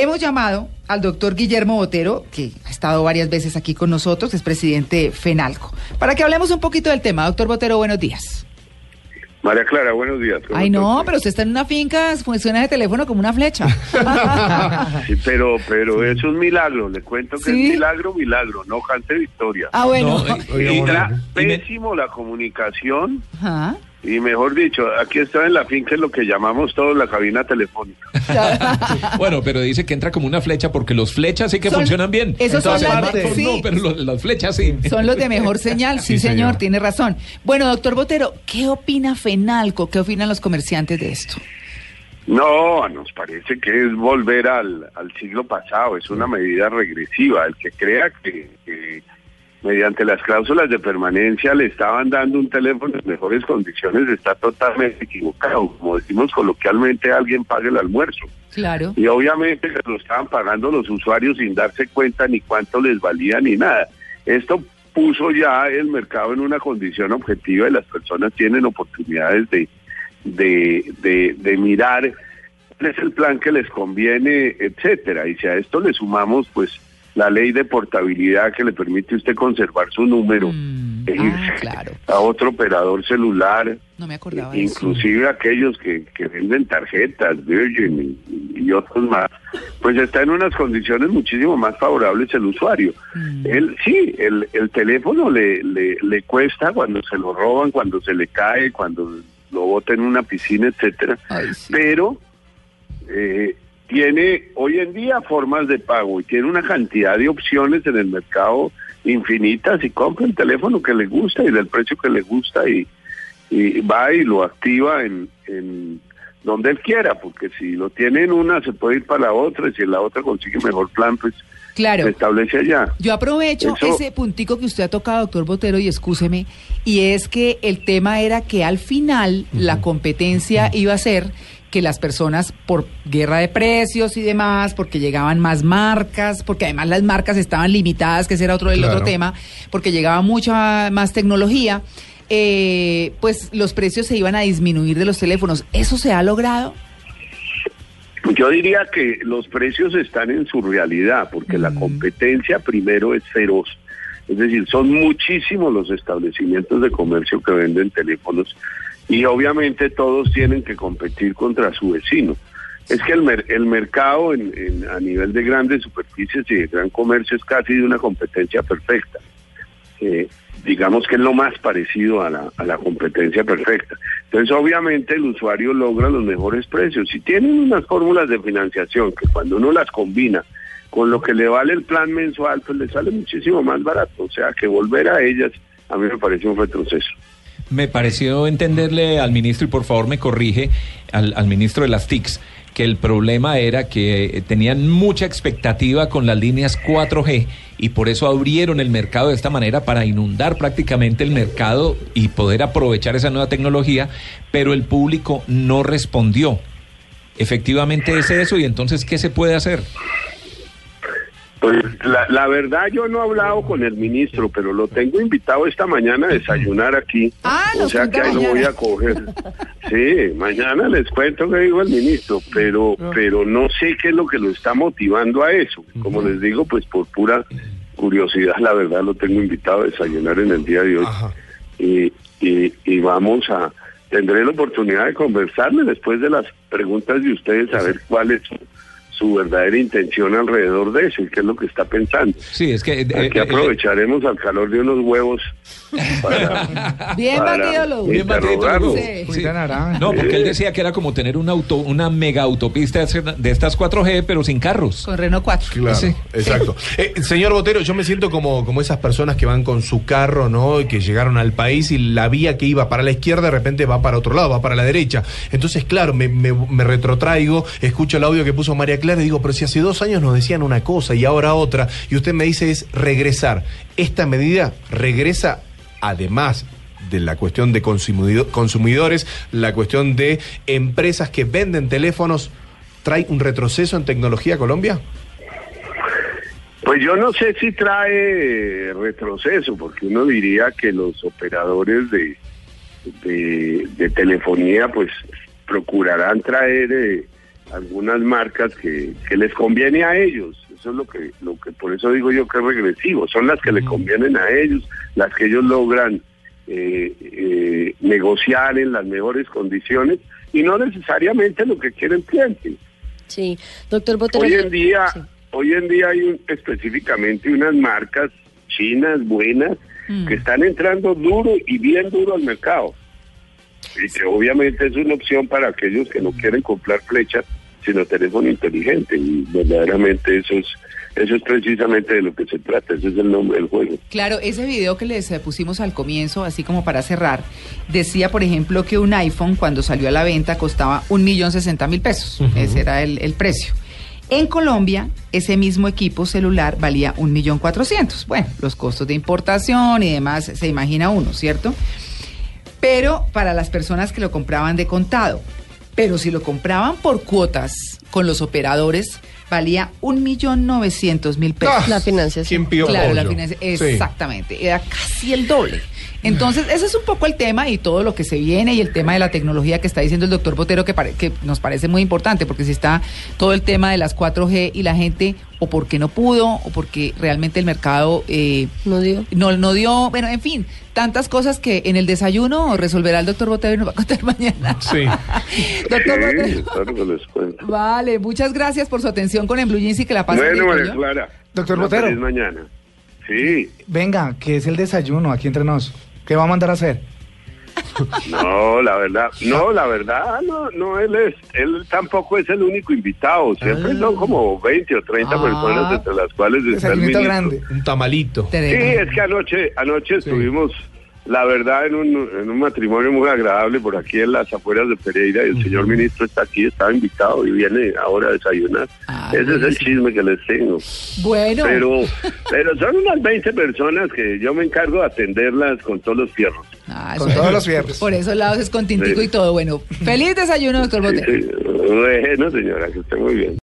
Hemos llamado al doctor Guillermo Botero, que ha estado varias veces aquí con nosotros, es presidente de FENALCO, para que hablemos un poquito del tema. Doctor Botero, buenos días. María Clara, buenos días. Ay, no, pero usted está en una finca, funciona de teléfono como una flecha. sí, pero, pero es un milagro, le cuento que es milagro, milagro, no cante victoria. Ah, bueno. y pésimo la comunicación. Ajá. Y mejor dicho, aquí está en la finca lo que llamamos todos la cabina telefónica. bueno, pero dice que entra como una flecha porque los flechas sí que funcionan bien. Esos son las No, pero las flechas sí. Son los de mejor señal, sí, señor, tiene razón. Bueno, doctor Botero, ¿qué opina FENALCO? ¿Qué opinan los comerciantes de esto? No, nos parece que es volver al, al siglo pasado, es una medida regresiva. El que crea que mediante las cláusulas de permanencia le estaban dando un teléfono en mejores condiciones, está totalmente equivocado. Como decimos coloquialmente, alguien pague el almuerzo. Claro. Y obviamente lo estaban pagando los usuarios sin darse cuenta ni cuánto les valía ni nada. Esto puso ya el mercado en una condición objetiva y las personas tienen oportunidades de, de, de, de mirar cuál es el plan que les conviene, etcétera. Y si a esto le sumamos, pues, la ley de portabilidad que le permite usted conservar su número mm, e ah, a otro operador celular. No me acordaba Inclusive aquellos que, que, venden tarjetas, Virgin y, otros más, pues está en unas condiciones muchísimo más favorables el usuario. Mm. Él, sí, el, el teléfono le, le, le cuesta cuando se lo roban, cuando se le cae, cuando lo bota en una piscina, etcétera. Pero eh, tiene hoy en día formas de pago y tiene una cantidad de opciones en el mercado infinitas y compra el teléfono que le gusta y del precio que le gusta y, y va y lo activa en, en donde él quiera, porque si lo tiene en una se puede ir para la otra y si en la otra consigue mejor plan, pues claro. se establece allá. Yo aprovecho ese puntico que usted ha tocado, doctor Botero, y escúcheme, y es que el tema era que al final la competencia iba a ser que las personas por guerra de precios y demás, porque llegaban más marcas, porque además las marcas estaban limitadas, que ese era otro del otro tema, porque llegaba mucha más tecnología, eh, pues los precios se iban a disminuir de los teléfonos. ¿Eso se ha logrado? Yo diría que los precios están en su realidad, porque la mm. competencia primero es feroz. Es decir, son muchísimos los establecimientos de comercio que venden teléfonos y obviamente todos tienen que competir contra su vecino. Es que el, el mercado en, a nivel de grandes superficies y de gran comercio es casi de una competencia perfecta. Eh, digamos que es lo más parecido a la, a la competencia perfecta. Entonces, obviamente, el usuario logra los mejores precios. Si tienen unas fórmulas de financiación que cuando uno las combina con lo que le vale el plan mensual, pues le sale muchísimo más barato. O sea, que volver a ellas a mí me parece un retroceso me pareció entenderle al ministro, y por favor me corrige, al, ministro de las TICs, que el problema era que tenían mucha expectativa con las líneas 4G y por eso abrieron el mercado de esta manera para inundar prácticamente el mercado y poder aprovechar esa nueva tecnología, pero el público no respondió. Efectivamente es eso y entonces, ¿qué se puede hacer? Pues la, verdad yo no he hablado con el ministro, pero lo tengo invitado esta mañana a desayunar aquí. Ah, o sea que ahí lo voy a coger. Sí, mañana les cuento que dijo el ministro, pero pero no sé qué es lo que lo está motivando a eso. Como les digo, pues por pura curiosidad, la verdad lo tengo invitado a desayunar en el día de hoy. Y, y, y vamos a tendré la oportunidad de conversarle después de las preguntas de ustedes a ver cuál es su verdadera intención alrededor de eso y qué es lo que está pensando. Sí, es que... Eh, Aquí eh, aprovecharemos al calor de unos huevos para... Bien batido los Bien batido sí. No, porque él decía que era como tener una auto, una mega autopista de estas 4G, pero sin carros. Con Renault 4. Claro, exacto. Eh, señor Botero, yo me siento como, como esas personas que van con su carro, ¿no? Y que llegaron al país y la vía que iba para la izquierda de repente va para otro lado, va para la derecha. Entonces, claro, me, me, me retrotraigo, escucho el audio que puso María Clara le digo, pero si hace dos años nos decían una cosa y ahora otra, y usted me dice es regresar. Esta medida regresa, además de la cuestión de consumidores, la cuestión de empresas que venden teléfonos, ¿trae un retroceso en tecnología a Colombia? Pues yo no sé si trae retroceso, porque uno diría que los operadores de, de, telefonía pues procurarán traer... Eh, algunas marcas que, que les conviene a ellos. Eso es lo que, lo que por eso digo yo que es regresivo. Son las que le convienen a ellos, las que ellos logran eh, eh, negociar en las mejores condiciones y no necesariamente lo que quiere el cliente. Sí, doctor Botero. Hoy en día, Sí. hoy en día hay un- específicamente unas marcas chinas buenas Mm. que están entrando duro y bien duro al mercado. Y que obviamente es una opción para aquellos que no quieren comprar flechas, sino teléfono inteligente. Y verdaderamente eso es, eso es precisamente de lo que se trata, ese es el nombre del juego. Claro, ese video que les eh, pusimos al comienzo, así como para cerrar, decía, por ejemplo, que un iPhone cuando salió a la venta costaba un millón sesenta mil pesos. Ese era el, el precio. En Colombia, ese mismo equipo celular valía un millón cuatrocientos. Bueno, los costos de importación y demás, se imagina uno, ¿cierto? Pero para las personas que lo compraban de contado. Pero si lo compraban por cuotas con los operadores, valía un millón novecientos mil pesos. Ah, La financiación. ¿Quién pidió Claro, la pollo? financia- Sí. exactamente, era casi el doble. Entonces, ese es un poco el tema y todo lo que se viene y el tema de la tecnología que está diciendo el doctor Botero que, pare- que nos parece muy importante porque si está todo el tema de las 4G y la gente o porque no pudo o porque realmente el mercado eh, ¿No dio? no, no dio, bueno, en fin, tantas cosas que en el desayuno resolverá el doctor Botero y nos va a contar mañana. Sí. doctor Sí, Botero. les cuento. Vale, muchas gracias por su atención con el Blue Jeans y que la pasen Bueno, bien. Clara. Doctor Botero. feliz mañana. Sí, Venga, que es el desayuno aquí entre nos. ¿Qué va a mandar a hacer? no, la verdad, no, la verdad, no, no, él es, él tampoco es el único invitado, siempre son como 20 o 30 Ah. personas entre las cuales está el grande. Un tamalito. Sí, es que anoche, anoche estuvimos, la verdad, en un, en un matrimonio muy agradable por aquí en las afueras de Pereira y el señor ministro está aquí, estaba invitado y viene ahora a desayunar. Ah, Ese es el chisme que les tengo. Bueno. Pero, pero son unas 20 personas que yo me encargo de atenderlas con todos los fierros. Ah, Con todos los fierros. Por esos lados es con tintico Sí. y todo. Bueno, feliz desayuno, doctor Sí, Botero. sí. Bueno, señora, que esté muy bien.